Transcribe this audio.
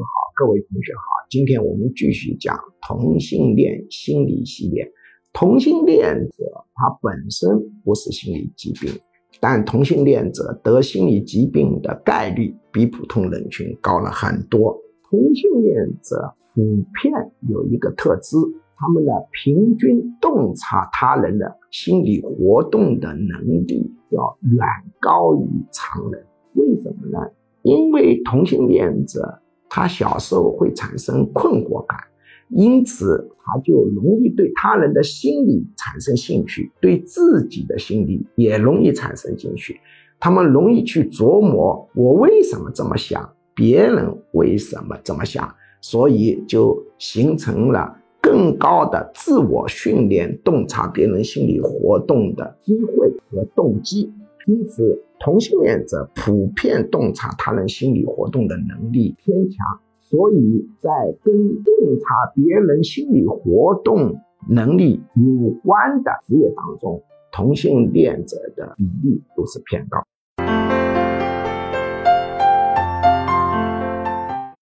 好，各位同学好。今天我们继续讲同性恋心理系列。同性恋者他本身不是心理疾病，但同性恋者得心理疾病的概率比普通人群高了很多。同性恋者普遍有一个特质，他们的平均洞察他人的心理活动的能力要远高于常人。为什么呢？因为同性恋者他小时候会产生困惑感，因此他就容易对他人的心理产生兴趣，对自己的心理也容易产生兴趣。他们容易去琢磨我为什么这么想，别人为什么这么想，所以就形成了更高的自我训练、洞察别人心理活动的机会和动机。因此，同性恋者普遍洞察他人心理活动的能力偏强，所以在跟洞察别人心理活动能力有关的职业当中，同性恋者的比例都是偏高。